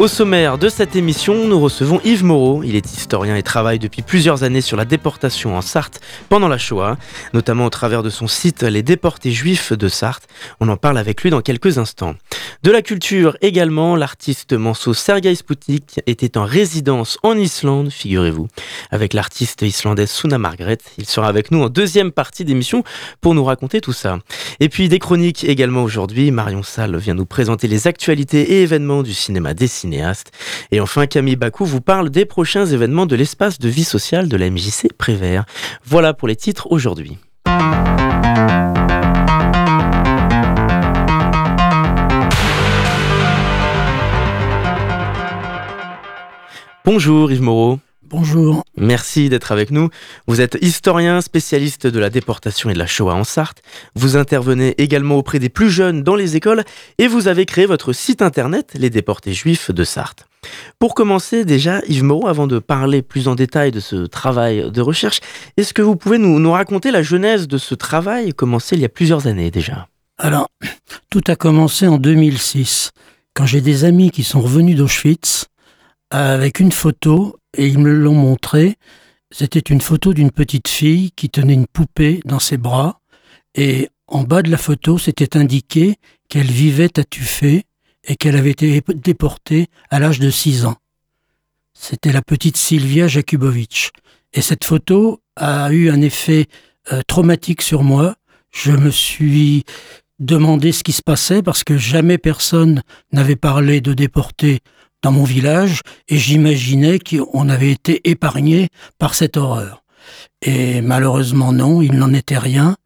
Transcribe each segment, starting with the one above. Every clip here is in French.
Au sommaire de cette émission, nous recevons Yves Moreau. Il est historien et travaille depuis plusieurs années sur la déportation en Sarthe pendant la Shoah, notamment au travers de son site Les déportés juifs de Sarthe. On en parle avec lui dans quelques instants. De la culture également, l'artiste manceau Sergei Sputnik était en résidence en Islande, figurez-vous, avec l'artiste islandaise Suna Margret. Il sera avec nous en deuxième partie d'émission pour nous raconter tout ça. Et puis des chroniques également aujourd'hui. Marion Salle vient nous présenter les actualités et événements du cinéma dessiné et enfin, Camille Bakou vous parle des prochains événements de l'espace de vie sociale de la MJC Prévert. Voilà pour les titres aujourd'hui. Bonjour Yves Moreau. Bonjour. Merci d'être avec nous. Vous êtes historien, spécialiste de la déportation et de la Shoah en Sarthe. Vous intervenez également auprès des plus jeunes dans les écoles et vous avez créé votre site internet Les déportés juifs de Sarthe. Pour commencer déjà, Yves Moreau, avant de parler plus en détail de ce travail de recherche, est-ce que vous pouvez nous, nous raconter la genèse de ce travail commencé il y a plusieurs années déjà? Alors, tout a commencé en 2006, quand j'ai des amis qui sont revenus d'Auschwitz avec une photo et ils me l'ont montré. C'était une photo d'une petite fille qui tenait une poupée dans ses bras et en bas de la photo, c'était indiqué qu'elle vivait à Tufé et qu'elle avait été déportée à l'âge de 6 ans. C'était la petite Sylvia Jakubowicz. Et cette photo a eu un effet euh, traumatique sur moi. Je me suis demandé ce qui se passait parce que jamais personne n'avait parlé de déportés dans mon village et j'imaginais qu'on avait été épargné par cette horreur. Et malheureusement non, il n'en était rien.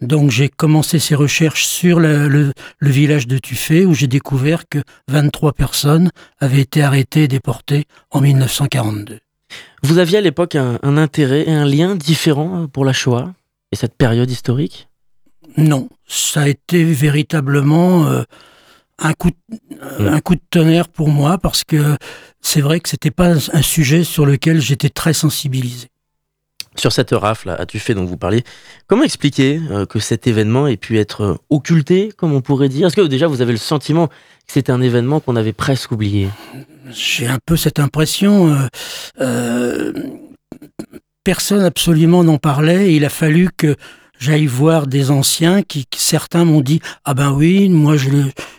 Donc j'ai commencé ces recherches sur le, village de Tuffet où j'ai découvert que 23 personnes avaient été arrêtées et déportées en 1942. Vous aviez à l'époque un, intérêt et un lien différent pour la Shoah et cette période historique? Non, ça a été véritablement euh, un coup, de, un coup de tonnerre pour moi parce que c'est vrai que c'était pas un sujet sur lequel j'étais très sensibilisé. Sur cette rafle à fait dont vous parliez, comment expliquer euh, que cet événement ait pu être occulté, comme on pourrait dire? Est-ce que déjà vous avez le sentiment que c'était un événement qu'on avait presque oublié? J'ai un peu cette impression. Euh, euh, personne absolument n'en parlait. Il a fallu que j'aille voir des anciens qui, certains m'ont dit ah ben oui moi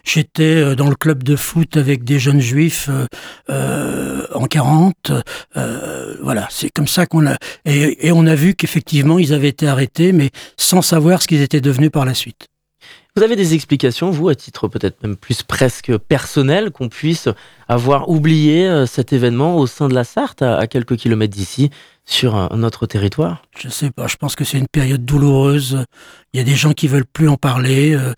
j'étais euh, dans le club de foot avec des jeunes juifs euh, euh en 40 euh, voilà c'est comme ça qu'on a et, et on a vu qu'effectivement ils avaient été arrêtés mais sans savoir ce qu'ils étaient devenus par la suite vous avez des explications, vous, à titre peut-être même plus presque personnel, qu'on puisse avoir oublié cet événement au sein de la Sarthe, à quelques kilomètres d'ici, sur notre territoire? Je sais pas, je pense que c'est une période douloureuse. Il y a des gens qui veulent plus en parler. Euh.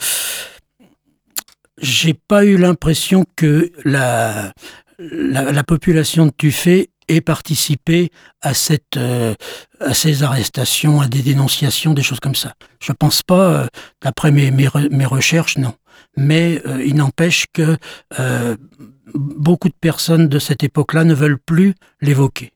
J'ai pas eu l'impression que la, la, population de Tuffet ait participé à, cette, euh, à ces arrestations, à des dénonciations, des choses comme ça. Je pense pas, euh, d'après mes, mes, mes, recherches, non. Mais il n'empêche que beaucoup de personnes de cette époque-là ne veulent plus l'évoquer.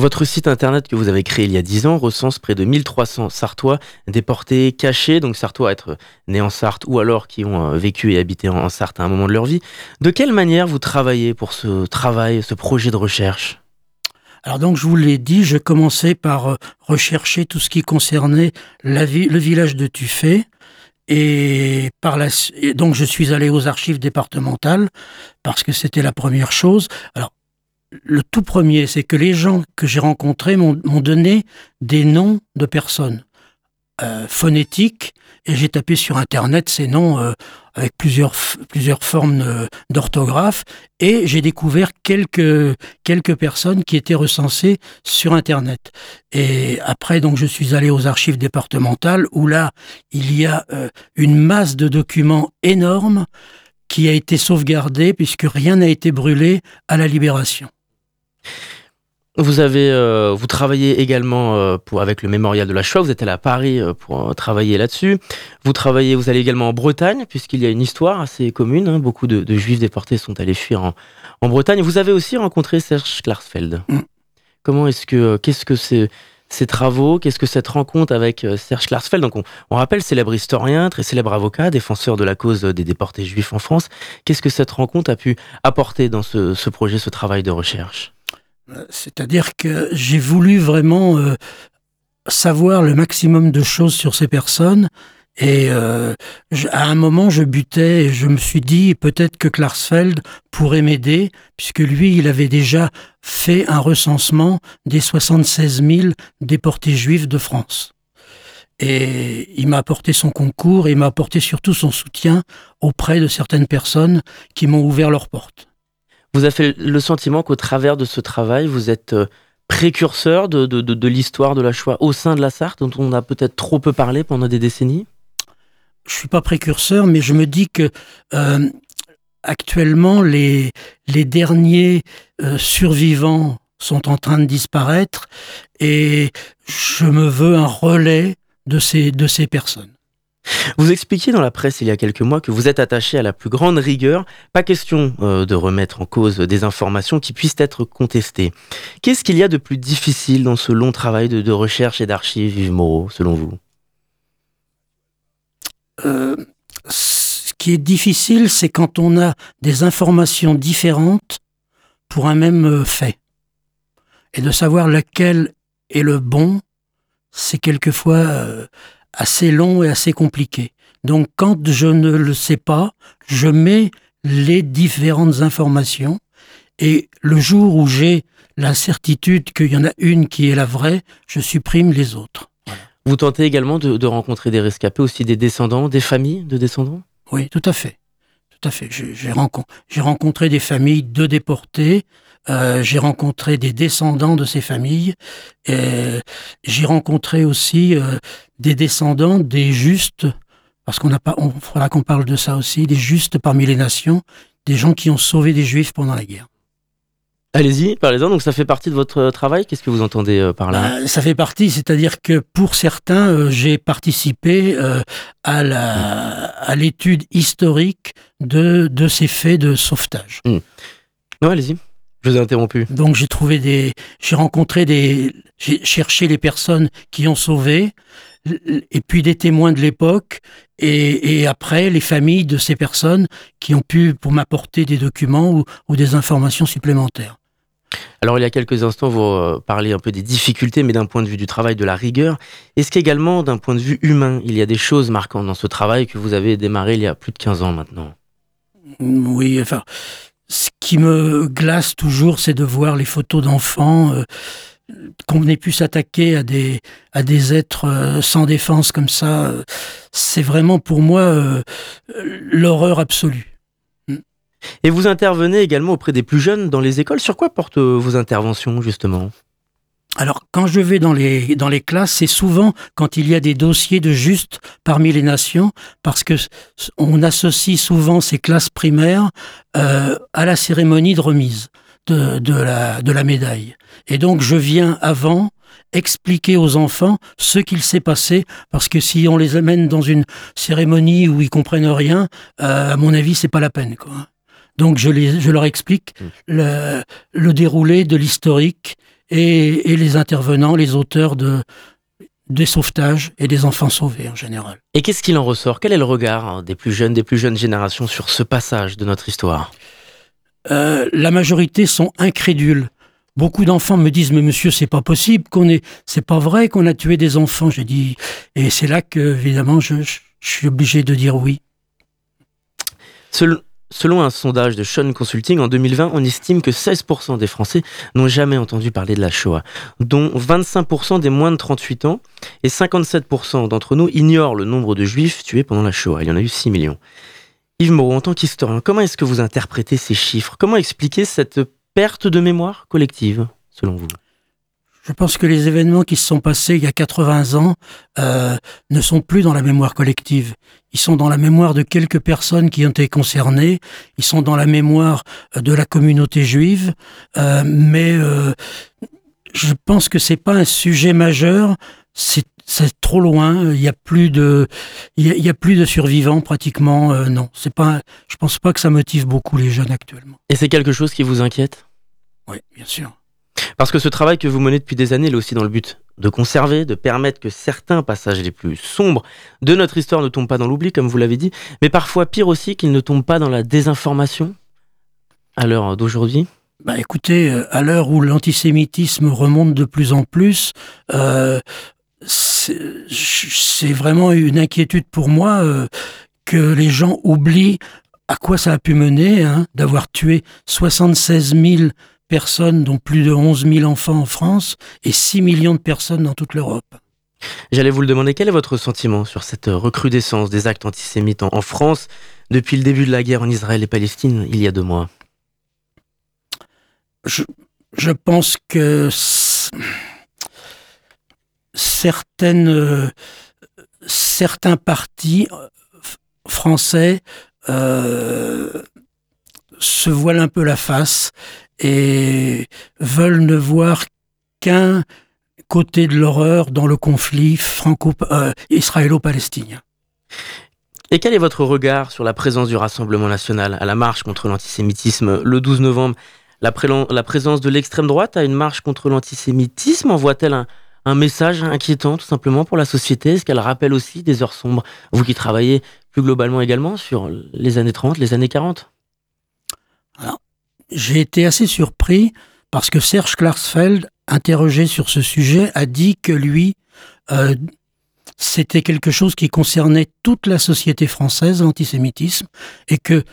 Votre site internet que vous avez créé il y a 10 ans recense près de 1300 Sartois déportés, cachés, donc Sartois être nés en Sarthe ou alors qui ont euh, vécu et habité en Sarthe à un moment de leur vie. De quelle manière vous travaillez pour ce travail, ce projet de recherche? Alors donc je vous l'ai dit, je commençais par euh, rechercher tout ce qui concernait le village de Tuffet. Et la, donc je suis allé aux archives départementales parce que c'était la première chose. Alors le tout premier, c'est que les gens que j'ai rencontrés m'ont donné des noms de personnes euh, phonétiques et j'ai tapé sur internet ces noms euh, avec plusieurs formes d'orthographe et j'ai découvert quelques quelques personnes qui étaient recensées sur internet et après donc je suis allé aux archives départementales où là il y a euh, une masse de documents énormes qui a été sauvegardée puisque rien n'a été brûlé à la libération. Vous avez, euh, vous travaillez également euh, pour, avec le mémorial de la Shoah. Vous êtes allé à Paris euh, pour travailler là-dessus. Vous travaillez, vous allez également en Bretagne, puisqu'il y a une histoire assez commune. Hein. Beaucoup de, juifs déportés sont allés fuir en, en, Bretagne. Vous avez aussi rencontré Serge Klarsfeld. Mm. Comment est-ce que, qu'est-ce que c'est ces travaux Qu'est-ce que cette rencontre avec Serge Klarsfeld? Donc, on, on, rappelle, célèbre historien, très célèbre avocat, défenseur de la cause des déportés juifs en France. Qu'est-ce que cette rencontre a pu apporter dans ce, ce projet, ce travail de recherche? C'est-à-dire que j'ai voulu vraiment euh, savoir le maximum de choses sur ces personnes. Et euh, à un moment, je butais et je me suis dit peut-être que Klarsfeld pourrait m'aider, puisque lui, il avait déjà fait un recensement des 76 000 déportés juifs de France. Et il m'a apporté son concours et il m'a apporté surtout son soutien auprès de certaines personnes qui m'ont ouvert leurs portes. Vous avez le sentiment qu'au travers de ce travail, vous êtes euh, précurseur de, l'histoire de la Shoah au sein de la Sarthe, dont on a peut-être trop peu parlé pendant des décennies? Je suis pas précurseur, mais je me dis que euh, actuellement, les, derniers euh, survivants sont en train de disparaître et je me veux un relais de ces personnes. Vous expliquiez dans la presse il y a quelques mois que vous êtes attaché à la plus grande rigueur. Pas question euh, de remettre en cause des informations qui puissent être contestées. Qu'est-ce qu'il y a de plus difficile dans ce long travail de, recherche et d'archives, Yves Moreau, selon vous? Euh, Ce qui est difficile, c'est quand on a des informations différentes pour un même euh, fait. Et de savoir lequel est le bon, c'est quelquefois assez long et assez compliqué. Donc quand je ne le sais pas, je mets les différentes informations et le jour où j'ai la certitude qu'il y en a une qui est la vraie, je supprime les autres. Vous tentez également de, rencontrer des rescapés, aussi des descendants, des familles de descendants? Oui, tout à fait. Tout à fait. J'ai rencontré des familles de déportés, euh, j'ai rencontré des descendants de ces familles. J'ai rencontré aussi euh, des descendants des justes, parce qu'on n'a pas, on faudra qu'on parle de ça aussi, des justes parmi les nations, des gens qui ont sauvé des juifs pendant la guerre. Allez-y, parlez-en. Donc ça fait partie de votre travail? Qu'est-ce que vous entendez euh, par là? Bah, Ça fait partie, c'est-à-dire que pour certains, j'ai participé à la à l'étude historique de de ces faits de sauvetage. Hmm. Non, allez-y. Je vous ai interrompu. Donc j'ai trouvé des, j'ai rencontré des, j'ai cherché les personnes qui ont sauvé, et puis des témoins de l'époque, et, après les familles de ces personnes qui ont pu pour m'apporter des documents ou, ou, des informations supplémentaires. Alors il y a quelques instants, vous euh, parlez un peu des difficultés, mais d'un point de vue du travail, de la rigueur. Est-ce qu'également, d'un point de vue humain, il y a des choses marquantes dans ce travail que vous avez démarré il y a plus de 15 ans maintenant? Oui, enfin, ce qui me glace toujours, c'est de voir les photos d'enfants, euh, qu'on ait pu s'attaquer à des, êtres euh, sans défense comme ça. c'est vraiment pour moi euh, l'horreur absolue. Et vous intervenez également auprès des plus jeunes dans les écoles. Sur quoi portent vos interventions, justement? Alors, quand je vais dans les, dans les classes, c'est souvent quand il y a des dossiers de juste parmi les nations, parce que on associe souvent ces classes primaires euh, à la cérémonie de remise de, de, la, de la médaille. Et donc, je viens avant expliquer aux enfants ce qu'il s'est passé, parce que si on les amène dans une cérémonie où ils comprennent rien, euh, à mon avis, c'est pas la peine. Quoi. Donc, je, les, je leur explique mmh. le, le déroulé de l'historique et, les intervenants, les auteurs de, des sauvetages et des enfants sauvés en général. Et qu'est-ce qu'il en ressort? Quel est le regard hein, des plus jeunes, des plus jeunes générations sur ce passage de notre histoire? Euh, La majorité sont incrédules. Beaucoup d'enfants me disent mais monsieur c'est pas possible qu'on ait c'est pas vrai qu'on a tué des enfants. J'ai dit et c'est là que évidemment je, suis obligé de dire oui. Selon un sondage de Sean Consulting en 2020, on estime que 16% des Français n'ont jamais entendu parler de la Shoah, dont 25% des moins de 38 ans, et 57% d'entre nous ignorent le nombre de juifs tués pendant la Shoah. Il y en a eu 6 millions. Yves Moreau, en tant qu'historien, comment est-ce que vous interprétez ces chiffres? Comment expliquer cette perte de mémoire collective, selon vous? Je pense que les événements qui se sont passés il y a 80 ans euh, ne sont plus dans la mémoire collective. Ils sont dans la mémoire de quelques personnes qui ont été concernées. Ils sont dans la mémoire euh, de la communauté juive. Euh, mais je pense que c'est pas un sujet majeur. C'est c'est trop loin. Il y a plus de, il y a, plus de survivants pratiquement. Euh, non, c'est pas. Je pense pas que ça motive beaucoup les jeunes actuellement. Et c'est quelque chose qui vous inquiète? Oui, bien sûr. Parce que ce travail que vous menez depuis des années, est aussi dans le but de conserver, de permettre que certains passages les plus sombres de notre histoire ne tombent pas dans l'oubli, comme vous l'avez dit, mais parfois pire aussi qu'ils ne tombent pas dans la désinformation à l'heure d'aujourd'hui. Bah écoutez, euh, à l'heure où l'antisémitisme remonte de plus en plus, euh, c'est vraiment une inquiétude pour moi euh, que les gens oublient à quoi ça a pu mener hein, d'avoir tué 76 000 personnes, dont plus de 11 000 enfants en France, et 6 millions de personnes dans toute l'Europe. J'allais vous le demander, quel est votre sentiment sur cette recrudescence des actes antisémites en, France depuis le début de la guerre en Israël et Palestine il y a deux mois? Je, je pense que certaines, euh, certains partis français euh, se voilent un peu la face et veulent ne voir qu'un côté de l'horreur dans le conflit franco-israélo-palestinien. Et quel est votre regard sur la présence du Rassemblement national à la marche contre l'antisémitisme le 12 novembre? La, la présence de l'extrême droite à une marche contre l'antisémitisme envoie-t-elle un, un message inquiétant tout simplement pour la société? Est-ce qu'elle rappelle aussi des heures sombres? Vous qui travaillez plus globalement également sur les années 30, les années 40 Alors, j'ai été assez surpris parce que Serge Klarsfeld, interrogé sur ce sujet, a dit que lui, euh, c'était quelque chose qui concernait toute la société française, l'antisémitisme, et que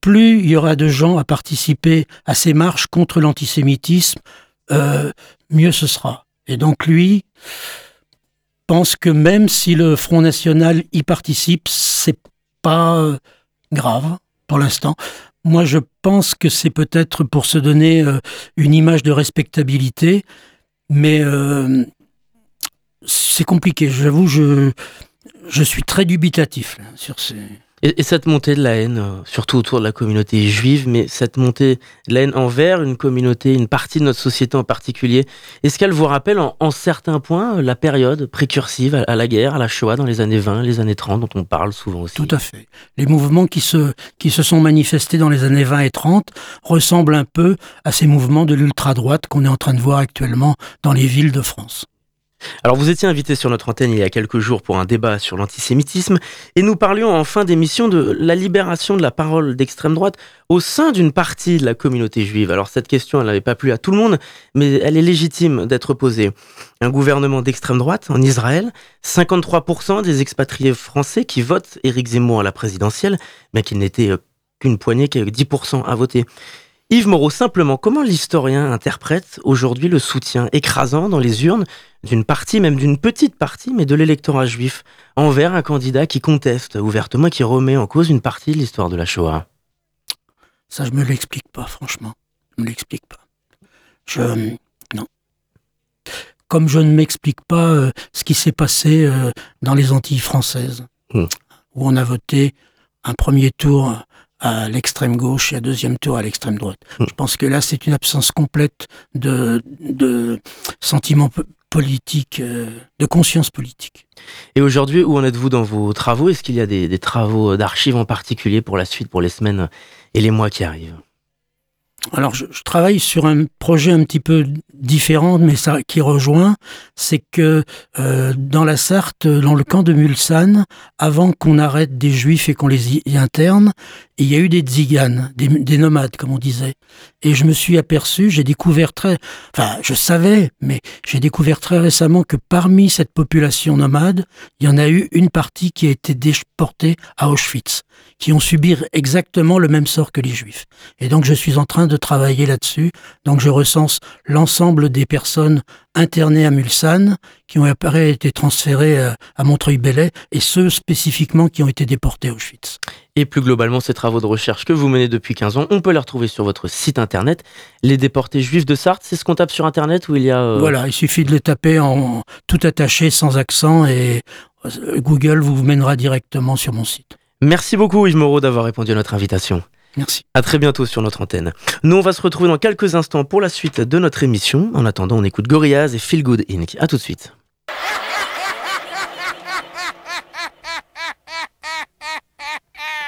plus il y aura de gens à participer à ces marches contre l'antisémitisme, euh, mieux ce sera. Et donc lui pense que même si le Front National y participe, c'est pas euh, grave pour l'instant. Moi, je pense que c'est peut-être pour se donner euh, une image de respectabilité, mais euh, c'est compliqué. J'avoue, je, je suis très dubitatif sur ces. Et, cette montée de la haine, euh, surtout autour de la communauté juive, mais cette montée de la haine envers une communauté, une partie de notre société en particulier, est-ce qu'elle vous rappelle en, certains points euh, la période précursive à, la guerre, à la Shoah dans les années 20, les années 30, dont on parle souvent aussi? Tout à fait. Les mouvements qui se, qui se sont manifestés dans les années 20 et 30 ressemblent un peu à ces mouvements de l'ultra-droite qu'on est en train de voir actuellement dans les villes de France. Alors vous étiez invité sur notre antenne il y a quelques jours pour un débat sur l'antisémitisme et nous parlions en fin d'émission de la libération de la parole d'extrême droite au sein d'une partie de la communauté juive. Alors cette question, elle n'avait pas plu à tout le monde, mais elle est légitime d'être posée. Un gouvernement d'extrême droite en Israël, 53% des expatriés français qui votent Éric Zemmour à la présidentielle, mais qu'il n'était euh, qu'une poignée, qui 10% à voter. Yves Moreau, simplement, comment l'historien interprète aujourd'hui le soutien écrasant dans les urnes d'une partie, même d'une petite partie, mais de l'électorat juif, envers un candidat qui conteste ouvertement, qui remet en cause une partie de l'histoire de la Shoah? Ça, je me l'explique pas, franchement. Je me l'explique pas. Je. Non. Comme je ne m'explique pas euh, ce qui s'est passé euh, dans les Antilles françaises, hmm. où on a voté un premier tour à l'extrême gauche et un deuxième tour à l'extrême droite. Hmm. Je pense que là, c'est une absence complète de, de sentiments politiques, euh, de conscience politique. Et aujourd'hui, où en êtes-vous dans vos travaux? Est-ce qu'il y a des, des travaux d'archives en particulier pour la suite, pour les semaines et les mois qui arrivent? Alors, je, travaille sur un projet un petit peu différent, mais ça qui rejoint, c'est que euh, dans la Sarthe, dans le camp de Mulsanne, avant qu'on arrête des Juifs et qu'on les y interne, il y a eu des tziganes, des, nomades, comme on disait. Et je me suis aperçu, j'ai découvert très, enfin, je savais, mais j'ai découvert très récemment que parmi cette population nomade, il y en a eu une partie qui a été déportée à Auschwitz, qui ont subi exactement le même sort que les Juifs. Et donc, je suis en train de travailler là-dessus. Donc, je recense l'ensemble des personnes internées à Mulsanne, qui ont après été transférées euh, à Montreuil-Bellay, et ceux spécifiquement qui ont été déportés à Auschwitz. Et plus globalement, ces travaux de recherche que vous menez depuis 15 ans, on peut les retrouver sur votre site internet. Les déportés juifs de Sarthe, c'est ce qu'on tape sur internet où il y a... Euh, voilà, il suffit de les taper en tout attaché, sans accent, et euh, Google vous mènera directement sur mon site. Merci beaucoup Yves Moreau d'avoir répondu à notre invitation. Merci. À très bientôt sur notre antenne. Nous, on va se retrouver dans quelques instants pour la suite de notre émission. En attendant, on écoute Gorillaz et Feel Good Inc. À tout de suite.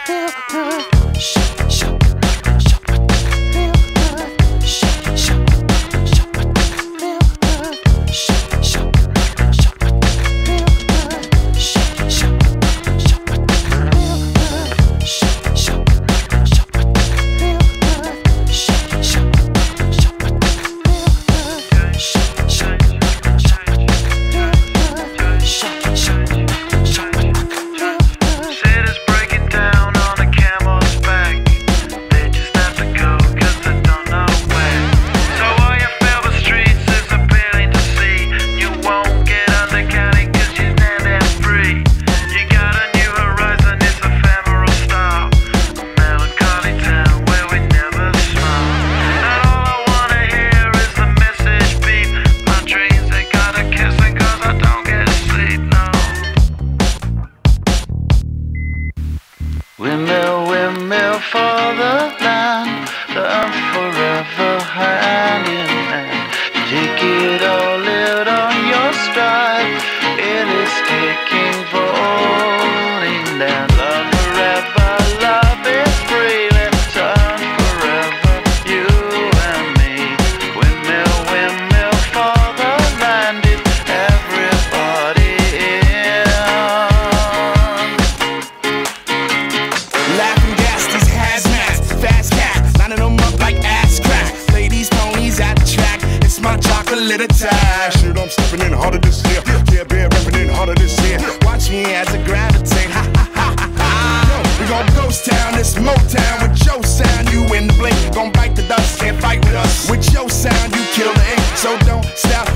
your sound, you in the blink. Gon' bite the dust, can't fight with us. With your sound, you kill the ink. So don't stop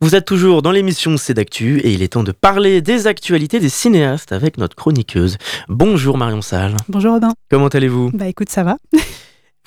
Vous êtes toujours dans l'émission C'est d'actu et il est temps de parler des actualités des cinéastes avec notre chroniqueuse. Bonjour Marion Salle. Bonjour Robin. Comment allez-vous? Bah écoute, ça va.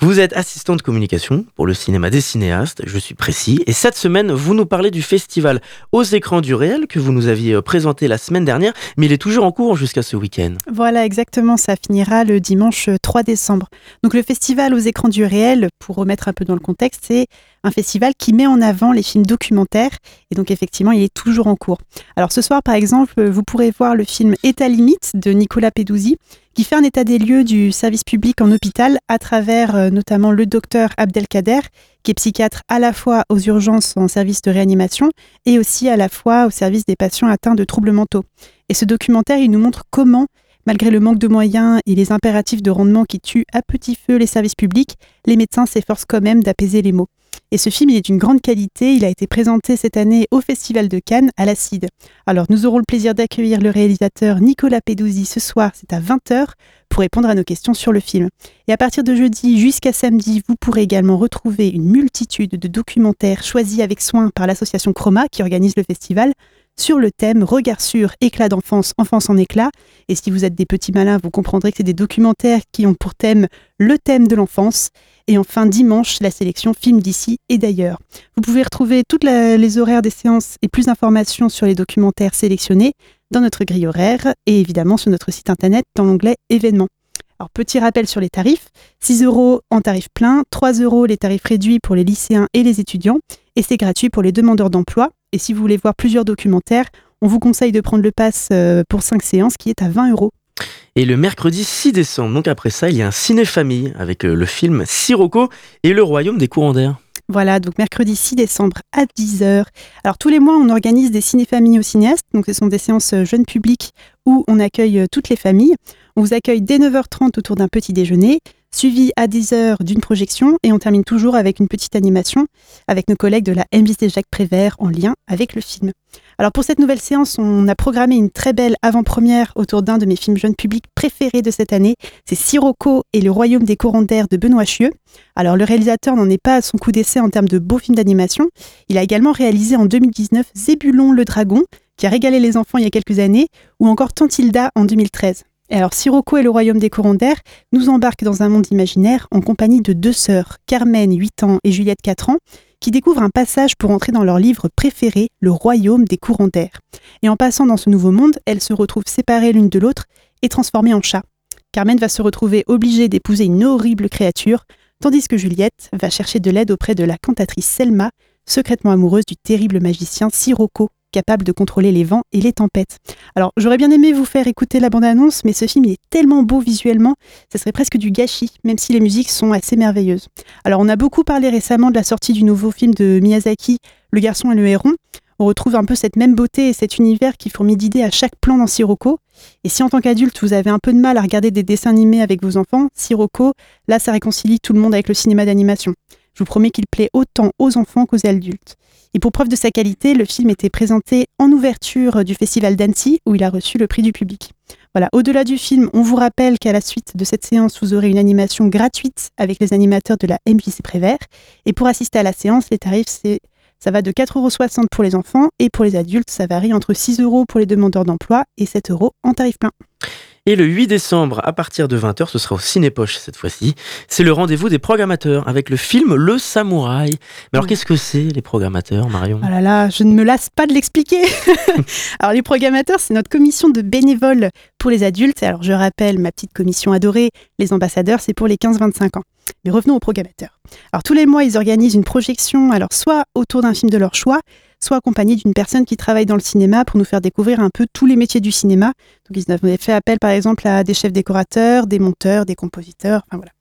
Vous êtes assistante de communication pour le cinéma des cinéastes, je suis précis, et cette semaine, vous nous parlez du festival Aux écrans du réel que vous nous aviez euh, présenté la semaine dernière, mais il est toujours en cours jusqu'à ce week-end. Voilà, exactement, ça finira le dimanche 3 euh, décembre. Donc le festival Aux écrans du réel, pour remettre un peu dans le contexte, c'est un festival qui met en avant les films documentaires, et donc effectivement, il est toujours en cours. Alors ce soir, par exemple, vous pourrez voir le film État limite de Nicolas Peduzzi, qui fait un état des lieux du service public en hôpital à travers euh, notamment le docteur Abdelkader, qui est psychiatre à la fois aux urgences en service de réanimation et aussi à la fois au service des patients atteints de troubles mentaux. Et ce documentaire, il nous montre comment, malgré le manque de moyens et les impératifs de rendement qui tuent à petit feu les services publics, les médecins s'efforcent quand même d'apaiser les maux. Et ce film, il est d'une grande qualité. Il a été présenté cette année au Festival de Cannes à l'Acide. Alors, nous aurons le plaisir d'accueillir le réalisateur Nicolas Peduzzi ce soir, c'est à 20h, pour répondre à nos questions sur le film. Et à partir de jeudi jusqu'à samedi, vous pourrez également retrouver une multitude de documentaires choisis avec soin par l'association Chroma qui organise le festival sur le thème Regard sur éclat d'enfance, enfance en éclat. Et si vous êtes des petits malins, vous comprendrez que c'est des documentaires qui ont pour thème le thème de l'enfance. Et enfin, dimanche, la sélection Films d'ici et d'ailleurs. Vous pouvez retrouver toutes les horaires des séances et plus d'informations sur les documentaires sélectionnés dans notre grille horaire et évidemment sur notre site internet dans l'onglet événements. Alors, petit rappel sur les tarifs 6 euros en tarif plein, 3 euros les tarifs réduits pour les lycéens et les étudiants, et c'est gratuit pour les demandeurs d'emploi. Et si vous voulez voir plusieurs documentaires, on vous conseille de prendre le pass euh, pour 5 séances qui est à 20 euros. Et le mercredi 6 décembre, donc après ça, il y a un ciné-famille avec euh, le film Sirocco et le royaume des courants d'air. Voilà, donc mercredi 6 décembre à 10h. Alors tous les mois, on organise des ciné-familles aux cinéastes. Donc ce sont des séances euh, jeunes publics où on accueille toutes les familles. On vous accueille dès 9h30 autour d'un petit déjeuner suivi à 10 heures d'une projection et on termine toujours avec une petite animation avec nos collègues de la MJC Jacques Prévert en lien avec le film. Alors pour cette nouvelle séance, on a programmé une très belle avant-première autour d'un de mes films jeunes publics préférés de cette année, c'est Sirocco et le royaume des courants d'air de Benoît Chieux. Alors le réalisateur n'en est pas à son coup d'essai en termes de beaux films d'animation, il a également réalisé en 2019 Zébulon le dragon qui a régalé les enfants il y a quelques années ou encore Tantilda en 2013. Alors, Sirocco et le royaume des courants d'air nous embarquent dans un monde imaginaire en compagnie de deux sœurs, Carmen, 8 ans, et Juliette, 4 ans, qui découvrent un passage pour entrer dans leur livre préféré, Le royaume des courants d'air. Et en passant dans ce nouveau monde, elles se retrouvent séparées l'une de l'autre et transformées en chats. Carmen va se retrouver obligée d'épouser une horrible créature, tandis que Juliette va chercher de l'aide auprès de la cantatrice Selma, secrètement amoureuse du terrible magicien Sirocco, capable de contrôler les vents et les tempêtes. Alors, j'aurais bien aimé vous faire écouter la bande-annonce, mais ce film est tellement beau visuellement, ça serait presque du gâchis, même si les musiques sont assez merveilleuses. Alors, on a beaucoup parlé récemment de la sortie du nouveau film de Miyazaki, Le garçon et le héron. On retrouve un peu cette même beauté et cet univers qui fourmille d'idées à chaque plan dans Sirocco. Et si en tant qu'adulte, vous avez un peu de mal à regarder des dessins animés avec vos enfants, Sirocco, là, ça réconcilie tout le monde avec le cinéma d'animation. Je vous promets qu'il plaît autant aux enfants qu'aux adultes. Et pour preuve de sa qualité, le film était présenté en ouverture du festival d'Annecy où il a reçu le prix du public. Voilà, au-delà du film, on vous rappelle qu'à la suite de cette séance, vous aurez une animation gratuite avec les animateurs de la MJC Prévert. Et pour assister à la séance, les tarifs, ça va de 4,60 euros pour les enfants et pour les adultes, ça varie entre 6 euros pour les demandeurs d'emploi et 7 euros en tarif plein. Et le 8 décembre, à partir de 20h, ce sera au Cinépoche cette fois-ci. C'est le rendez-vous des programmateurs avec le film Le Samouraï. Mais alors, qu'est-ce que c'est les programmateurs, Marion? Oh là là, je ne me lasse pas de l'expliquer. alors, les programmateurs, c'est notre commission de bénévoles pour les adultes. Alors, je rappelle ma petite commission adorée, les ambassadeurs, c'est pour les 15-25 ans. Mais revenons aux programmateurs. Alors, tous les mois, ils organisent une projection, alors soit autour d'un film de leur choix, soit accompagné d'une personne qui travaille dans le cinéma pour nous faire découvrir un peu tous les métiers du cinéma. Donc ils avaient fait appel par exemple à des chefs décorateurs, des monteurs, des compositeurs, enfin voilà.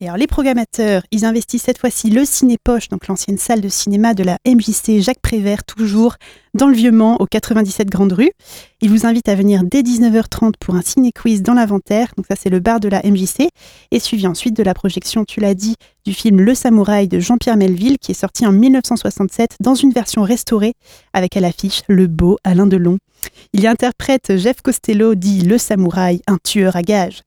Et alors les programmateurs, ils investissent cette fois-ci le Cinépoche, donc l'ancienne salle de cinéma de la MJC Jacques Prévert, toujours dans le Vieux-Mans, au 97 Grande Rue. Ils vous invitent à venir dès 19h30 pour un ciné-quiz dans l'inventaire, donc ça c'est le bar de la MJC, et suivi ensuite de la projection, tu l'as dit, du film Le Samouraï de Jean-Pierre Melville, qui est sorti en 1967 dans une version restaurée, avec à l'affiche le beau Alain Delon. Il y interprète Jeff Costello, dit Le Samouraï, un tueur à gages.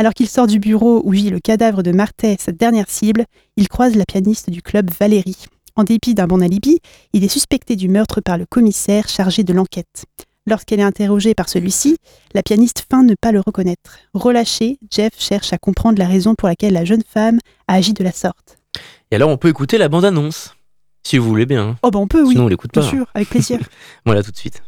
Alors qu'il sort du bureau où vit le cadavre de Martet, sa dernière cible, il croise la pianiste du club Valérie. En dépit d'un bon alibi, il est suspecté du meurtre par le commissaire chargé de l'enquête. Lorsqu'elle est interrogée par celui-ci, la pianiste feint ne pas le reconnaître. Relâché, Jeff cherche à comprendre la raison pour laquelle la jeune femme a agi de la sorte. Et alors on peut écouter la bande-annonce, si vous voulez bien. Oh bah on peut, oui. Sinon on l'écoute pas. Bien sûr, avec plaisir. voilà tout de suite.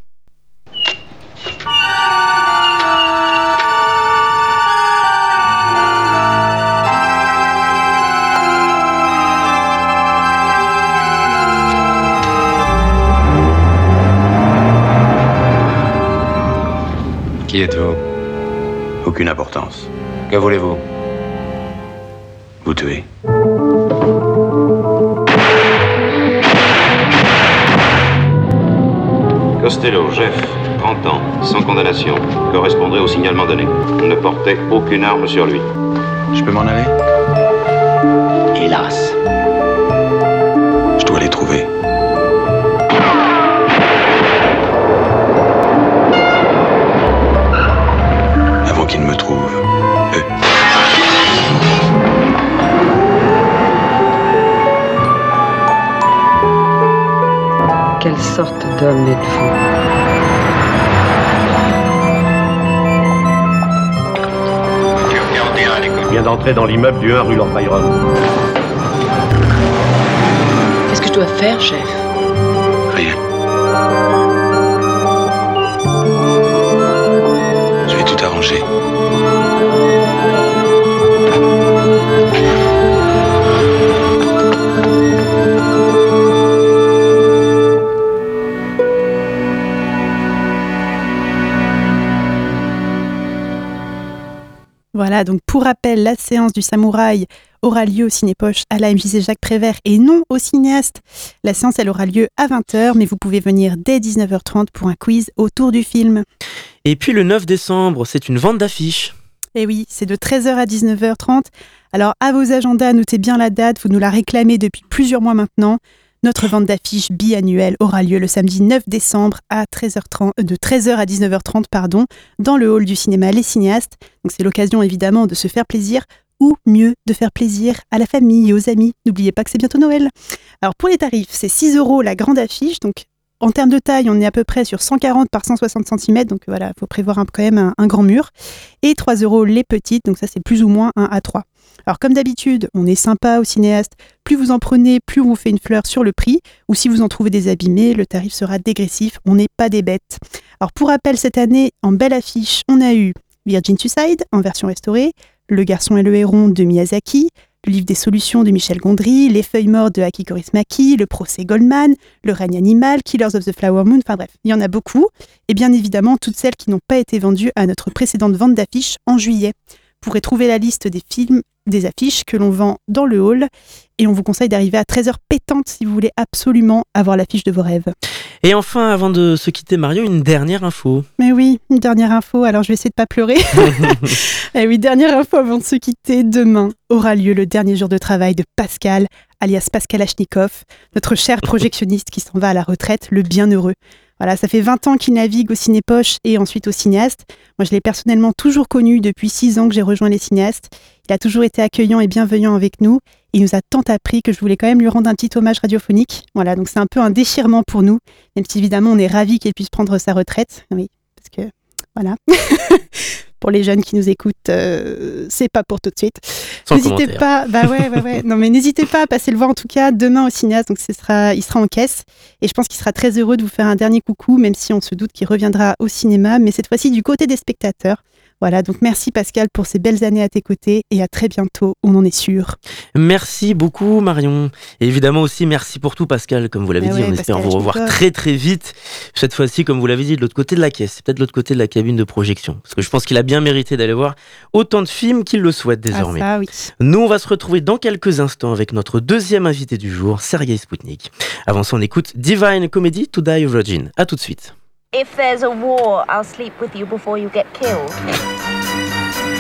Qui êtes-vous Aucune importance. Que voulez-vous Vous tuez. Costello, Jeff, 30 ans, sans condamnation, correspondrait au signalement donné. Ne portait aucune arme sur lui. Je peux m'en aller? Hélas. Sorte d'homme êtes-vous vient d'entrer dans l'immeuble du 1 rue Lord Byron. Qu'est-ce que je dois faire, chef? Rien. Je vais tout arranger. Voilà, donc pour rappel, la séance du samouraï aura lieu au Cinépoche à la MJC Jacques Prévert et non au cinéaste. La séance, elle aura lieu à 20h, mais vous pouvez venir dès 19h30 pour un quiz autour du film. Et puis le 9 décembre, c'est une vente d'affiches. Et oui, c'est de 13h à 19h30. Alors à vos agendas, notez bien la date, vous nous la réclamez depuis plusieurs mois maintenant. Notre vente d'affiches biannuelle aura lieu le samedi 9 décembre à 13h30, euh, de 13h à 19h30 pardon, dans le hall du cinéma Les Cinéastes. Donc c'est l'occasion évidemment de se faire plaisir ou mieux de faire plaisir à la famille et aux amis. N'oubliez pas que c'est bientôt Noël. Alors pour les tarifs, c'est 6 euros la grande affiche. Donc en termes de taille, on est à peu près sur 140 par 160 cm, donc voilà, il faut prévoir quand même un, un, grand mur. Et 3 euros les petites, donc ça c'est plus ou moins un A3. Alors comme d'habitude, on est sympa au cinéaste, plus vous en prenez, plus on vous fait une fleur sur le prix, ou si vous en trouvez des abîmés, le tarif sera dégressif, on n'est pas des bêtes. Alors pour rappel, cette année, en belle affiche, on a eu Virgin Suicide en version restaurée, Le garçon et le héron de Miyazaki, le livre des solutions de Michel Gondry, Les feuilles mortes de Aki Kaurismäki, Le procès Goldman, Le règne animal, Killers of the Flower Moon, enfin bref, il y en a beaucoup. Et bien évidemment, toutes celles qui n'ont pas été vendues à notre précédente vente d'affiches en juillet. Vous pourrez trouver la liste des films, des affiches que l'on vend dans le hall. Et on vous conseille d'arriver à 13h pétante si vous voulez absolument avoir l'affiche de vos rêves. Et enfin, avant de se quitter, Mario, une dernière info. Mais oui, une dernière info. Alors, je vais essayer de pas pleurer. Et oui, dernière info avant de se quitter. Demain aura lieu le dernier jour de travail de Pascal, alias Pascal Ashnikov, notre cher projectionniste qui s'en va à la retraite, le bienheureux. Voilà, ça fait 20 ans qu'il navigue au cinépoche et ensuite au cinéaste. Moi, je l'ai personnellement toujours connu depuis 6 ans que j'ai rejoint les cinéastes. Il a toujours été accueillant et bienveillant avec nous. Il nous a tant appris que je voulais quand même lui rendre un petit hommage radiophonique. Voilà, donc c'est un peu un déchirement pour nous, même si évidemment on est ravis qu'il puisse prendre sa retraite. Oui, parce que voilà. pour les jeunes qui nous écoutent, euh, c'est pas pour tout de suite. N'hésitez pas, bah ouais, ouais, ouais. non mais n'hésitez pas à passer le voir en tout cas demain au cinéaste. Donc ce sera, il sera en caisse et je pense qu'il sera très heureux de vous faire un dernier coucou, même si on se doute qu'il reviendra au cinéma, mais cette fois-ci du côté des spectateurs. Voilà, donc merci Pascal pour ces belles années à tes côtés et à très bientôt, on en est sûr. Merci beaucoup Marion. Et évidemment aussi merci pour tout Pascal, comme vous l'avez dit, ouais, on espère vous revoir très très vite. Cette fois-ci, comme vous l'avez dit, de l'autre côté de la caisse, peut-être de l'autre côté de la cabine de projection. Parce que je pense qu'il a bien mérité d'aller voir autant de films qu'il le souhaite désormais. Ah, ça, oui. Nous, on va se retrouver dans quelques instants avec notre deuxième invité du jour, Sergei Spoutnik. Avant ça, on écoute Divine Comedy to Die Virgin. À tout de suite. If there's a war, I'll sleep with you before you get killed.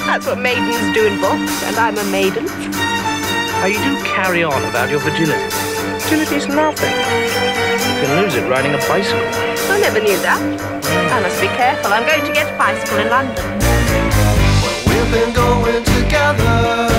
That's what maidens do in books, and I'm a maiden. Oh, you do carry on about your virginity. Virginity's nothing. You can lose it riding a bicycle. I never knew that. I must be careful. I'm going to get a bicycle in London. Well, we've been going together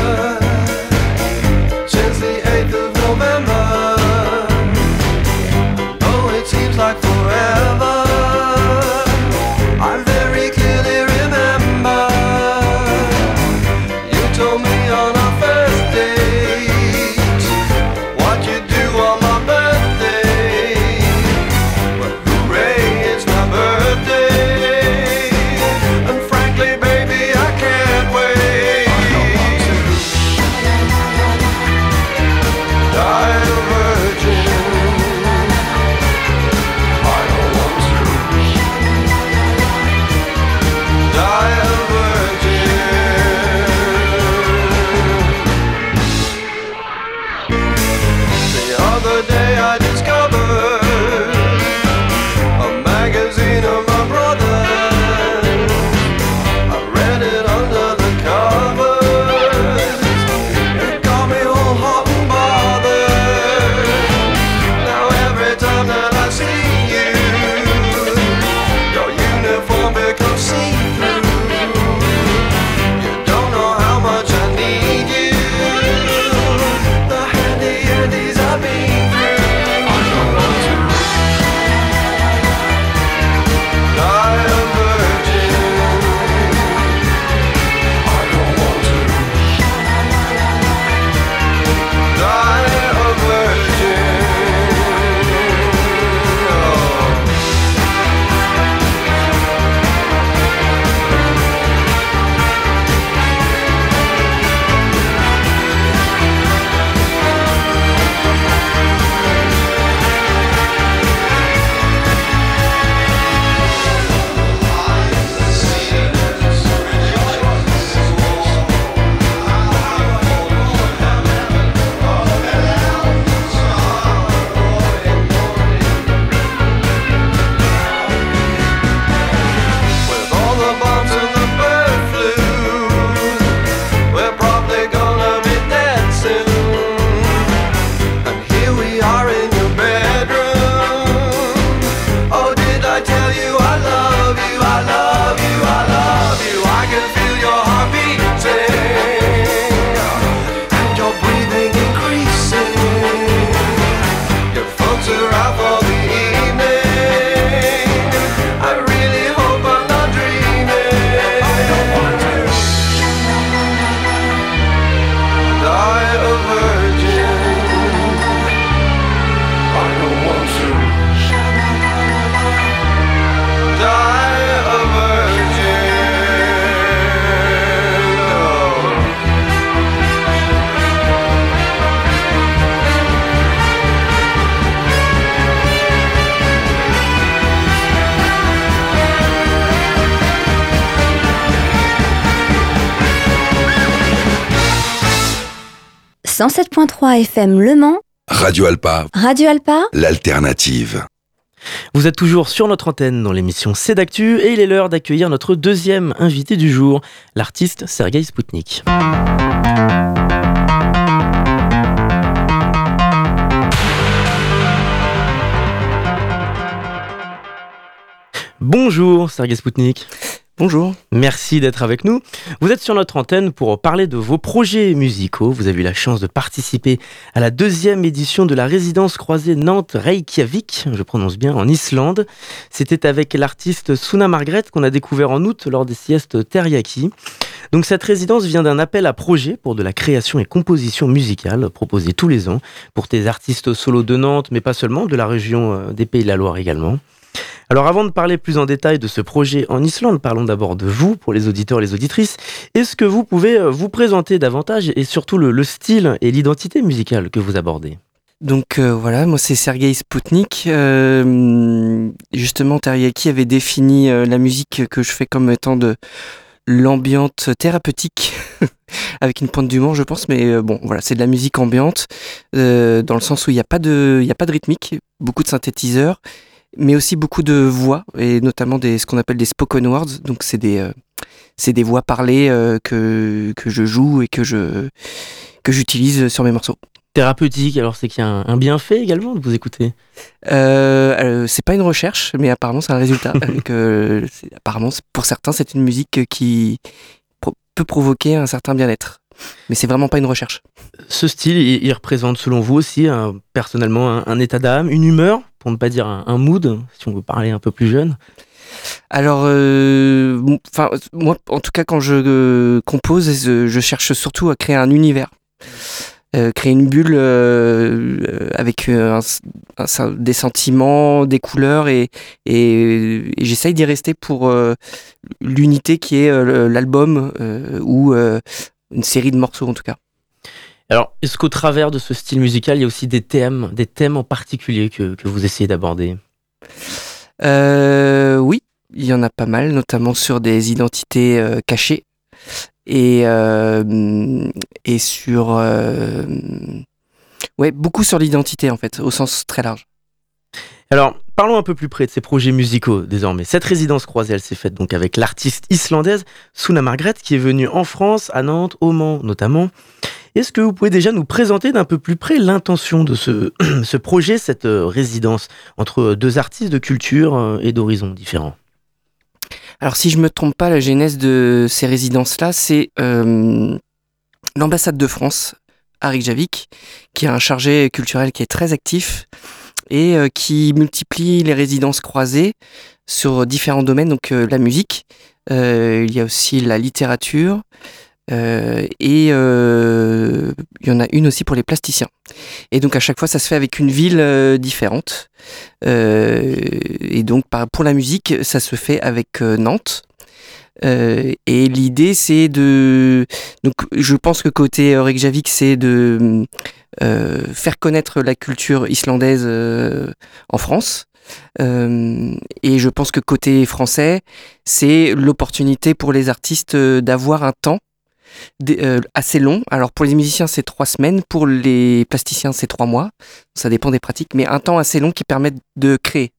107.3 FM Le Mans, Radio Alpa, Radio Alpa, l'alternative. Vous êtes toujours sur notre antenne dans l'émission C'est d'actu et il est l'heure d'accueillir notre deuxième invité du jour, l'artiste Sergei Spoutnik. Bonjour Sergei Spoutnik. Bonjour. Merci d'être avec nous. Vous êtes sur notre antenne pour parler de vos projets musicaux. Vous avez eu la chance de participer à la deuxième édition de la résidence croisée Nantes-Reykjavik, je prononce bien, en Islande. C'était avec l'artiste Suna Margret qu'on a découvert en août lors des siestes Teriyaki. Donc cette résidence vient d'un appel à projet pour de la création et composition musicale proposée tous les ans pour des artistes solo de Nantes, mais pas seulement, de la région euh, des Pays de la Loire également. Alors avant de parler plus en détail de ce projet en Islande, parlons d'abord de vous, pour les auditeurs et les auditrices. Est-ce que vous pouvez euh, vous présenter davantage et surtout le, le style et l'identité musicale que vous abordez? Donc euh, voilà, moi c'est Sergei Spoutnik. Euh, justement, Teriyaki avait défini la musique que je fais comme étant de l'ambiante thérapeutique, avec une pointe d'humour je pense, mais bon voilà, c'est de la musique ambiante, dans le sens où il n'y a pas de rythmique, beaucoup de synthétiseurs, mais aussi beaucoup de voix, et notamment des, ce qu'on appelle des spoken words, donc c'est des, euh, c'est des voix parlées euh, que, que je joue et que je que j'utilise sur mes morceaux. Thérapeutique, alors c'est qu'il y a un, un bienfait également de vous écouter Euh, euh, c'est pas une recherche, mais apparemment c'est un résultat. avec, euh, apparemment, pour certains, c'est une musique qui pro- peut provoquer un certain bien-être. Mais c'est vraiment pas une recherche. Ce style, il, il représente selon vous aussi un- personnellement un, un état d'âme, une humeur, pour ne pas dire un, mood, si on veut parler un peu plus jeune Alors, euh, enfin, moi, en tout cas, quand je euh, compose, je, je cherche surtout à créer un univers. Euh, créer une bulle euh, euh, avec euh, des sentiments, des couleurs et, j'essaye d'y rester pour euh, l'unité qui est euh, l'album euh, ou euh, une série de morceaux en tout cas. Alors, est-ce qu'au travers de ce style musical, il y a aussi des thèmes, des thèmes en particulier que, que vous essayez d'aborder? Euh, oui, il y en a pas mal, notamment sur des identités euh, cachées et, euh, et sur. ouais, beaucoup sur l'identité en fait, au sens très large. Alors, parlons un peu plus près de ces projets musicaux désormais. Cette résidence croisée, elle s'est faite donc avec l'artiste islandaise Suna Margret, qui est venue en France, à Nantes, au Mans notamment. Est-ce que vous pouvez déjà nous présenter d'un peu plus près l'intention de ce, projet, cette euh, résidence entre deux artistes de culture euh, et d'horizons différents? Alors, si je me trompe pas, la genèse de ces résidences-là, c'est euh, l'ambassade de France à Reykjavik, qui a un chargé culturel qui est très actif et euh, qui multiplie les résidences croisées sur différents domaines, donc euh, la musique, euh, il y a aussi la littérature, euh, et euh, il y en a une aussi pour les plasticiens. Et donc à chaque fois, ça se fait avec une ville euh, différente. Et donc pour la musique, ça se fait avec Nantes. Et l'idée, c'est de. Donc, je pense que côté Reykjavik, c'est de faire connaître la culture islandaise en France. Et je pense que côté français, c'est l'opportunité pour les artistes d'avoir un temps des- euh, assez long. Alors pour les musiciens, c'est trois semaines. Pour les plasticiens, c'est trois mois. Ça dépend des pratiques, mais un temps assez long qui permet de créer.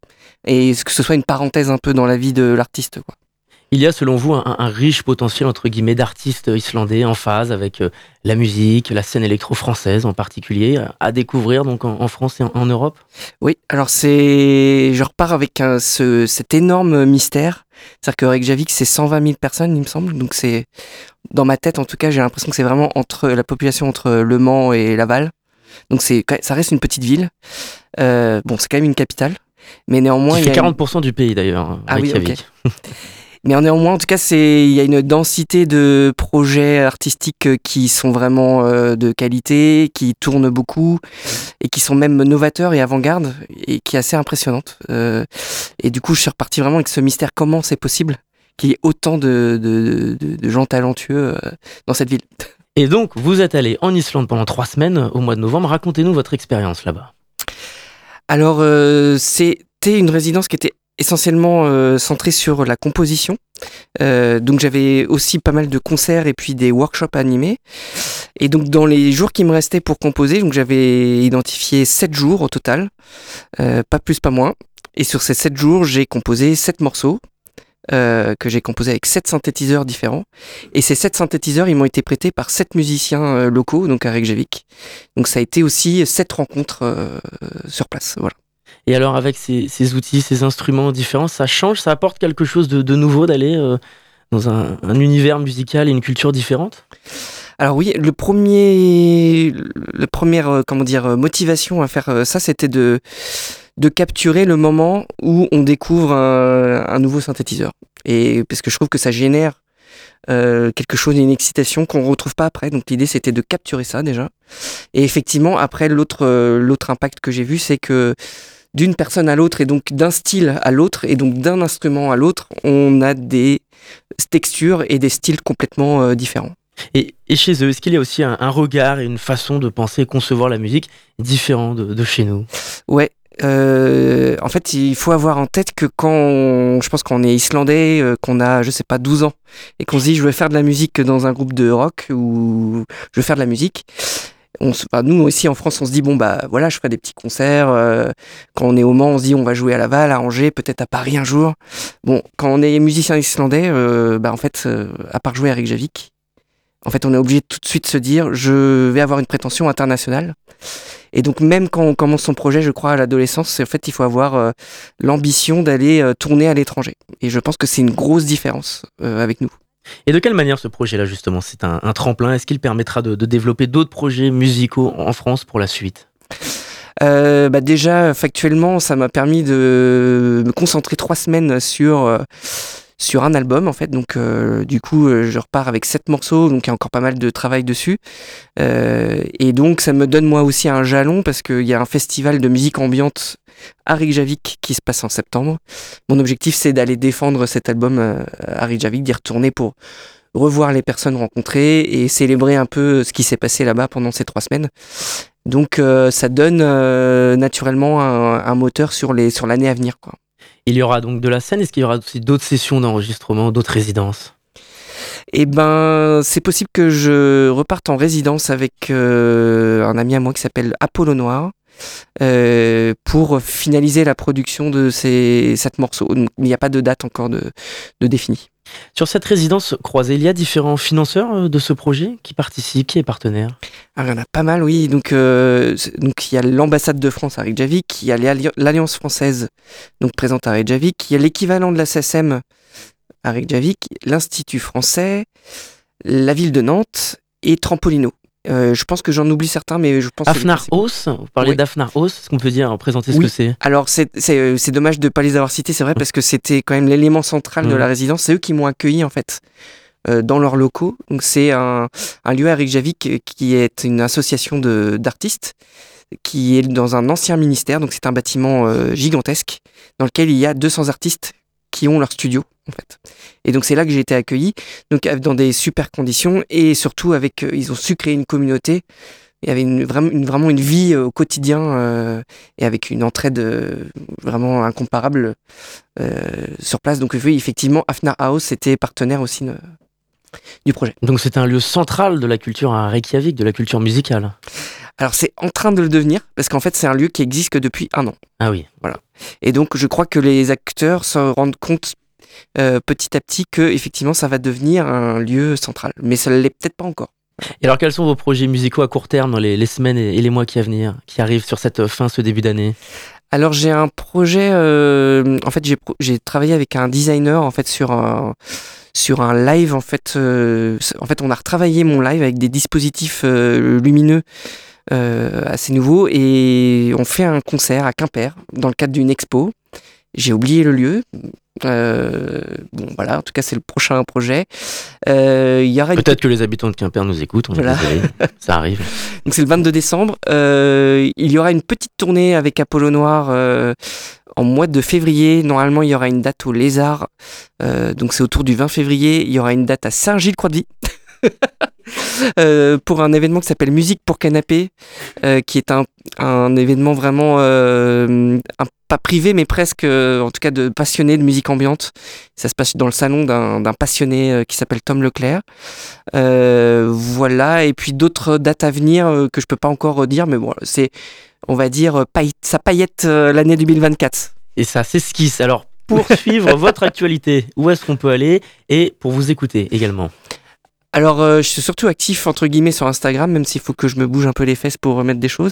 Et que ce soit une parenthèse un peu dans la vie de l'artiste. quoi. Il y a selon vous un, un riche potentiel entre guillemets d'artistes islandais en phase avec euh, la musique, la scène électro-française en particulier, à- découvrir donc en, en France et en, en Europe? Oui, alors c'est. Je repars avec un- ce, cet énorme mystère. C'est-à-dire que Reykjavik, c'est 120 000 personnes, il me semble. Donc c'est. Dans ma tête, en tout cas, j'ai l'impression que c'est vraiment entre la population entre Le Mans et Laval. Donc c'est, ça reste une petite ville. Euh, bon, c'est quand même une capitale. Mais néanmoins. Il y fait a une- 40% du pays d'ailleurs, Ah oui, Reykjavik. Mais néanmoins, en tout cas, c'est il y a une densité de projets artistiques euh, qui sont vraiment euh, de qualité, qui tournent beaucoup et qui sont même novateurs et avant-garde et qui est assez impressionnante. Euh, et du coup, je suis reparti vraiment avec ce mystère comment c'est possible qu'il y ait autant de, de, de- de gens talentueux dans cette ville? Et donc, vous êtes allé en Islande pendant trois semaines au mois de novembre. Racontez-nous votre expérience là-bas. Alors, euh, c'était une résidence qui était essentiellement euh, centré sur la composition. Euh, donc j'avais aussi pas mal de concerts et puis des workshops animés. Et donc dans les jours qui me restaient pour composer, donc j'avais identifié 7 jours au total, euh, pas plus pas moins. Et sur ces 7 jours, j'ai composé 7 morceaux. Euh, que j'ai composé avec sept synthétiseurs différents. Et ces sept synthétiseurs, ils m'ont été prêtés par sept musiciens euh, locaux, donc à Reykjavik. Donc ça a été aussi sept rencontres euh, sur place. Voilà. Et alors avec ces, outils, ces instruments différents, ça change, ça apporte quelque chose de, nouveau d'aller euh, dans un, un, univers musical et une culture différente? Alors oui, le premier, le première, euh, comment dire, motivation à faire euh, ça, c'était de de capturer le moment où on découvre un, nouveau synthétiseur. Et parce que je trouve que ça génère euh, quelque chose, une excitation qu'on retrouve pas après. Donc l'idée c'était de capturer ça déjà. Et effectivement, après l'autre l'autre impact que j'ai vu, c'est que d'une personne à l'autre et donc d'un style à l'autre et donc d'un instrument à l'autre, on a des textures et des styles complètement euh, différents. Et, et, chez eux, est-ce qu'il y a aussi un, un, regard et une façon de penser et concevoir la musique différent de, de chez nous? Ouais, euh, en fait, il faut avoir en tête que quand on, je pense qu'on est islandais, euh, qu'on a, je sais pas, 12 ans, et qu'on se dit je vais faire de la musique dans un groupe de rock ou je vais faire de la musique. On se, nous aussi en France, on se dit bon bah voilà, je ferai des petits concerts. Euh, quand on est au Mans, on se dit on va jouer à Laval, à Angers, peut-être à Paris un jour. Bon, quand on est musicien islandais, euh, bah en fait, à part jouer à Reykjavik, en fait, on est obligé tout de suite de se dire je vais avoir une prétention internationale. Et donc même quand on commence son projet, je crois à l'adolescence, en fait il faut avoir euh, l'ambition d'aller euh, tourner à l'étranger. Et je pense que c'est une grosse différence euh, avec nous. Et de quelle manière ce projet-là justement C'est un, tremplin? Est-ce qu'il permettra de, de développer d'autres projets musicaux en France pour la suite? Euh, bah déjà factuellement ça m'a permis de me concentrer trois semaines sur euh, sur un album en fait. Donc euh, du coup euh, je repars avec sept morceaux donc il y a encore pas mal de travail dessus. Euh, et donc ça me donne moi aussi un jalon parce qu'il y a un festival de musique ambiante à Reykjavik qui se passe en septembre. Mon objectif c'est d'aller défendre cet album à Reykjavik d'y retourner pour revoir les personnes rencontrées et célébrer un peu ce qui s'est passé là-bas pendant ces trois semaines. Donc ça donne naturellement un, un, moteur sur les sur l'année à venir quoi il y aura donc de la scène. Est-ce qu'il y aura aussi d'autres sessions d'enregistrement, d'autres résidences? Eh ben, c'est possible que je reparte en résidence avec euh, un ami à moi qui s'appelle Apollo Noir. Euh, pour finaliser la production de ces sept morceaux. Il n'y a pas de date encore de, de définie. Sur cette résidence croisée, il y a différents financeurs euh, de ce projet qui participent, qui est partenaire? Alors, Il y en a pas mal, oui. Donc, euh, donc il y a l'ambassade de France à Reykjavik, il y a l'Alliance française donc présente à Reykjavik, il y a l'équivalent de la SSM à Reykjavik, l'Institut français, la ville de Nantes et Trampolino. Euh, je pense que j'en oublie certains, mais je pense. Afnar Os, vous parlez oui. d'Afnar Os, est-ce qu'on peut dire, présenter ce que c'est? Alors c'est dommage de ne pas les avoir cités, c'est vrai, parce que c'était quand même l'élément central mmh. de la résidence. C'est eux qui m'ont accueilli en fait euh, dans leurs locaux. Donc c'est un, un, lieu à Reykjavik qui est une association d'artistes qui est dans un ancien ministère. Donc c'est un bâtiment euh, gigantesque dans lequel il y a 200 artistes qui ont leur studio en fait. Et donc c'est là que j'ai été accueilli, donc dans des super conditions et surtout avec, euh, ils ont su créer une communauté. Il y avait une, vraiment, une, vraiment une vie euh, au quotidien euh, et avec une entraide euh, vraiment incomparable euh, sur place. Donc oui, effectivement, Afnar House était partenaire aussi du projet. Donc c'est un lieu central de la culture à Reykjavik, de la culture musicale. Alors c'est en train de le devenir parce qu'en fait c'est un lieu qui existe que depuis un an. Ah oui. Voilà. Et donc je crois que les acteurs se rendent compte euh, petit à petit que effectivement ça va devenir un lieu central, mais ça l'est peut-être pas encore. Et alors quels sont vos projets musicaux à court terme dans les, les semaines et les mois qui à venir, qui arrivent sur cette fin, ce début d'année? Alors j'ai un projet, euh, en fait j'ai travaillé avec un designer en fait sur un, sur un live en fait, euh, en fait on a retravaillé mon live avec des dispositifs euh, lumineux assez nouveaux et on fait un concert à Quimper dans le cadre d'une expo. J'ai oublié le lieu. Euh, bon voilà, en tout cas c'est le prochain projet. Euh, il y aura peut-être une... que les habitants de Quimper nous écoutent. On voilà. ça arrive. Donc c'est le 22 décembre. Euh, il y aura une petite tournée avec Apollo Noir euh, en mois de février. Normalement il y aura une date au Lézard. Euh, donc c'est autour du 20 février. Il y aura une date à Saint-Gilles-Croix-de-Vie. Euh, pour un événement qui s'appelle Musique pour canapé, euh, qui est un, un événement vraiment euh, un- pas privé, mais presque, en tout cas, de passionnés de musique ambiante. Ça se passe dans le salon d'un passionné qui s'appelle Tom Leclerc. Voilà, et puis d'autres dates à venir que je peux pas encore dire, mais bon, c'est, on va dire, ça paillette l'année 2024. Et ça s'esquisse. Alors, pour suivre votre actualité, où est-ce qu'on peut aller et pour vous écouter également? Alors, euh, je suis surtout actif entre guillemets sur Instagram, même s'il faut que je me bouge un peu les fesses pour remettre des choses.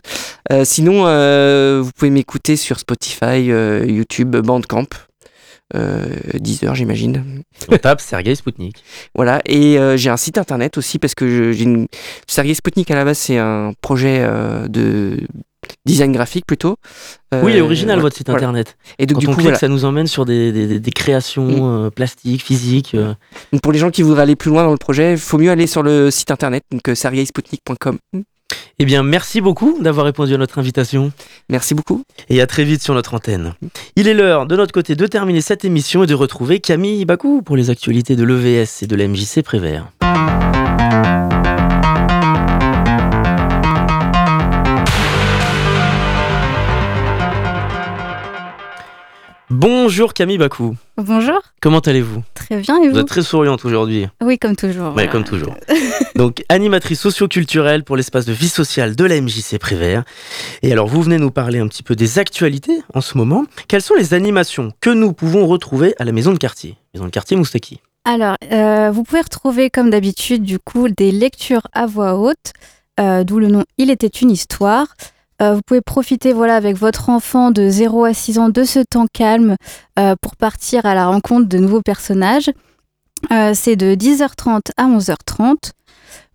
Euh, sinon, euh, vous pouvez m'écouter sur Spotify, euh, YouTube, Bandcamp, euh, Deezer, j'imagine. On tape Sergei Spoutnik. Voilà, et euh, j'ai un site internet aussi parce que j'ai une. Sergei Sputnik à la base, c'est un projet euh, de design graphique plutôt. oui, il est Euh, original voilà, votre site voilà. internet. Et donc, Quand du on coup, voilà. ça nous emmène sur des, des- des créations euh, plastiques, physiques. euh. Donc, pour les gens qui voudraient aller plus loin dans le projet, il faut mieux aller sur le site internet, donc sergeisputnik.com. Eh bien, merci beaucoup d'avoir répondu à notre invitation. Merci beaucoup. Et à très vite sur notre antenne. Il est l'heure de notre côté de terminer cette émission et de retrouver Camille Bakou pour les actualités de l'EVS et de la MJC Prévert. Bonjour Camille Bakou, Bonjour, comment allez-vous? Très bien et Vous vous? êtes très souriante aujourd'hui. Oui, comme toujours. Voilà. comme toujours. Donc, animatrice socio-culturelle pour l'espace de vie sociale de la MJC Prévert. Et alors, vous venez nous parler un petit peu des actualités en ce moment. Quelles sont les animations que nous pouvons retrouver à la maison de quartier? Maison de quartier Moustaki. Alors, euh, vous pouvez retrouver comme d'habitude du coup des lectures à voix haute, euh, d'où le nom Il était une histoire. Euh, vous pouvez profiter voilà avec votre enfant de 0 à 6 ans de ce temps calme euh, pour partir à la rencontre de nouveaux personnages. Euh, C'est de 10h30 à 11h30.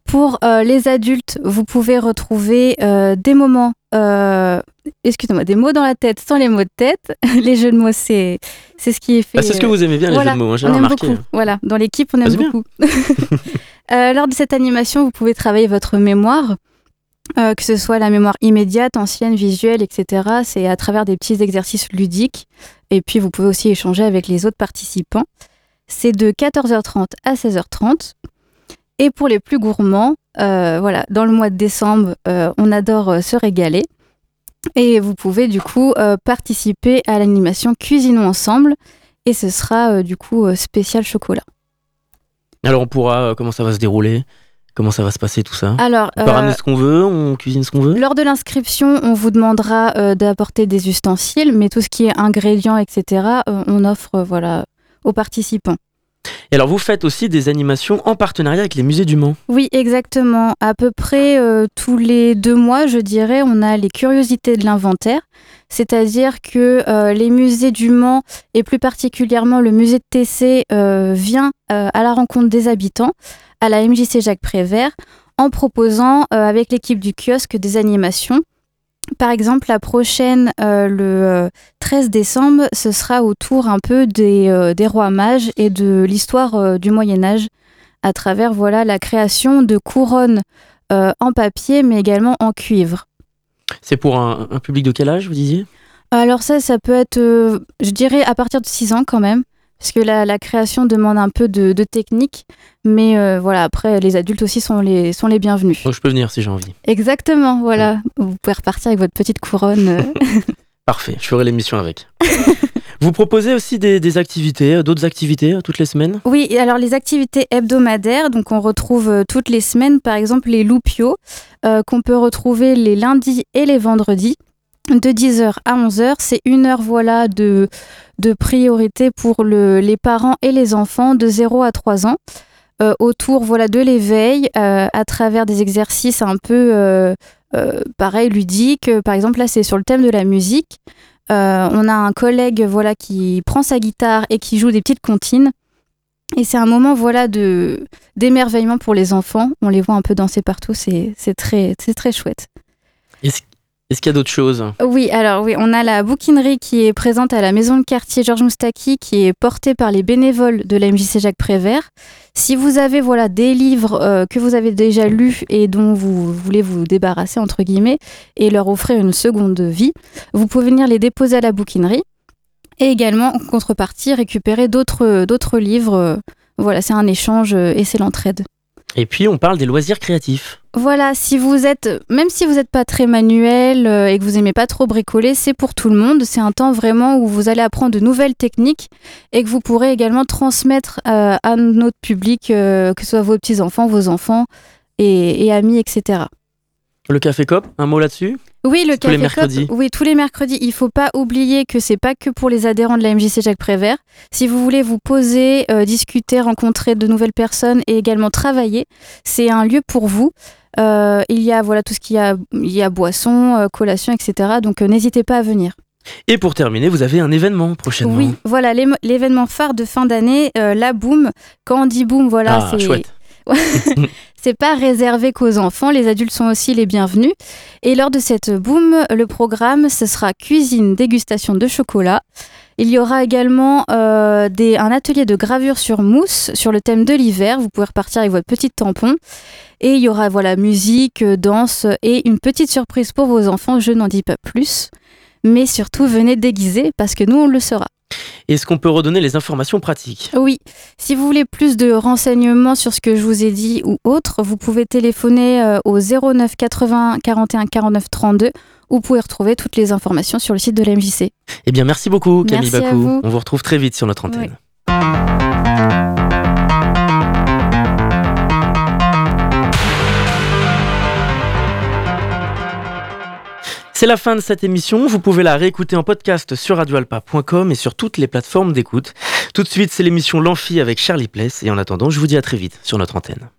Pour euh, les adultes, vous pouvez retrouver euh, des moments, euh, excusez-moi, des mots dans la tête sans les mots de tête. les jeux de mots, c'est c'est ce qui est fait. Bah, c'est ce que vous aimez bien, les jeux de mots, hein, on aime remarqué. beaucoup. Voilà, dans l'équipe, on Ah, aime beaucoup. Lors de cette animation, vous pouvez travailler votre mémoire, euh, que ce soit la mémoire immédiate, ancienne, visuelle, etc. C'est à travers des petits exercices ludiques. Et puis, vous pouvez aussi échanger avec les autres participants. C'est de 14h30 à 16h30. Et pour les plus gourmands, euh, voilà, dans le mois de décembre, euh, on adore se régaler. Et vous pouvez du coup participer à l'animation Cuisinons ensemble. Et ce sera du coup spécial chocolat. Alors, on pourra, comment ça va se dérouler? Comment ça va se passer tout ça Alors, On peut euh, ramener ce qu'on veut, on cuisine ce qu'on veut Lors de l'inscription, on vous demandera euh, d'apporter des ustensiles, mais tout ce qui est ingrédients, etc., euh, on offre voilà, aux participants. Et alors, vous faites aussi des animations en partenariat avec les musées du Mans. Oui, exactement. À peu près euh, tous les deux mois, je dirais, on a les curiosités de l'inventaire. C'est-à-dire que euh, les musées du Mans, et plus particulièrement le musée de TC, euh, vient euh, à la rencontre des habitants, à la MJC Jacques Prévert, en proposant avec l'équipe du kiosque des animations. Par exemple, la prochaine, euh, le euh, 13 décembre, ce sera autour un peu des, euh, des rois mages et de l'histoire euh, du Moyen Âge à travers voilà la création de couronnes euh, en papier mais également en cuivre. C'est pour un, un public de quel âge, vous disiez? Alors ça, ça peut être, euh, je dirais, à partir de 6 ans quand même, parce que la, la création demande un peu de, de technique, mais euh, voilà, après, les adultes aussi sont les, sont les bienvenus. Donc, je peux venir si j'ai envie. Exactement, voilà. Vous pouvez repartir avec votre petite couronne. euh. Parfait, je ferai l'émission avec. vous proposez aussi des, des activités, euh, d'autres activités toutes les semaines? Oui, alors les activités hebdomadaires, donc on retrouve toutes les semaines, par exemple les loupios, euh, qu'on peut retrouver les lundis et les vendredis, de 10h à 11h. C'est une heure voilà, de, de priorité pour le- les parents et les enfants de 0 à 3 ans. euh, autour voilà, de l'éveil, euh, à travers des exercices un peu euh, euh, pareil, ludiques. Par exemple, là, c'est sur le thème de la musique. On a un collègue voilà qui prend sa guitare et qui joue des petites comptines. Et c'est un moment voilà de d'émerveillement pour les enfants. On les voit un peu danser partout. C'est très très chouette. Est-ce qu'il y a d'autres choses? Oui, alors oui, on a la bouquinerie qui est présente à la maison de quartier Georges Moustaki, qui est portée par les bénévoles de la MJC Jacques Prévert. Si vous avez voilà des livres euh, que vous avez déjà lus et dont vous voulez vous débarrasser entre guillemets et leur offrir une seconde vie, vous pouvez venir les déposer à la bouquinerie et également en contrepartie récupérer d'autres d'autres livres. Voilà, c'est un échange euh, et c'est l'entraide. Et puis on parle des loisirs créatifs. Voilà, si vous êtes, même si vous n'êtes pas très manuel euh, et que vous aimez pas trop bricoler, c'est pour tout le monde. C'est un temps vraiment où vous allez apprendre de nouvelles techniques et que vous pourrez également transmettre euh, à notre public, euh, que ce soit vos petits enfants, vos enfants et, et amis, etc. Le café cop, un mot là-dessus? Oui, le Tous les mercredis. Cop, oui, tous les mercredis. Il faut pas oublier que c'est pas que pour les adhérents de la MJC Jacques Prévert. Si vous voulez vous poser, euh, discuter, rencontrer de nouvelles personnes et également travailler, c'est un lieu pour vous. Euh, il y a voilà tout ce qu'il y a, il y a boissons, euh, collations, etc. Donc euh, n'hésitez pas à venir. Et pour terminer, vous avez un événement prochainement. Oui, voilà l'événement phare de fin d'année, la Boom. Quand on dit Boom, voilà, Ah, c'est chouette. c'est pas réservé qu'aux enfants, les adultes sont aussi les bienvenus. Et lors de cette boom, le programme, ce sera cuisine, dégustation de chocolat. Il y aura également euh, un atelier de gravure sur mousse sur le thème de l'hiver. Vous pouvez repartir avec votre petit tampon. Et il y aura voilà musique, danse et une petite surprise pour vos enfants. Je n'en dis pas plus. Mais surtout, venez déguiser parce que nous, on le sera. Est-ce qu'on peut redonner les informations pratiques Oui, si vous voulez plus de renseignements sur ce que je vous ai dit ou autre, vous pouvez téléphoner euh, au 09 80 41 49 32 ou vous pouvez retrouver toutes les informations sur le site de la MJC. Eh bien, merci beaucoup, Camille Merci Bacou. vous. On vous retrouve très vite sur notre antenne. C'est la fin de cette émission. Vous pouvez la réécouter en podcast sur radioalpa.com et sur toutes les plateformes d'écoute. Tout de suite, c'est l'émission L'Amphi avec Charlie Pless. Et en attendant, je vous dis à très vite sur notre antenne.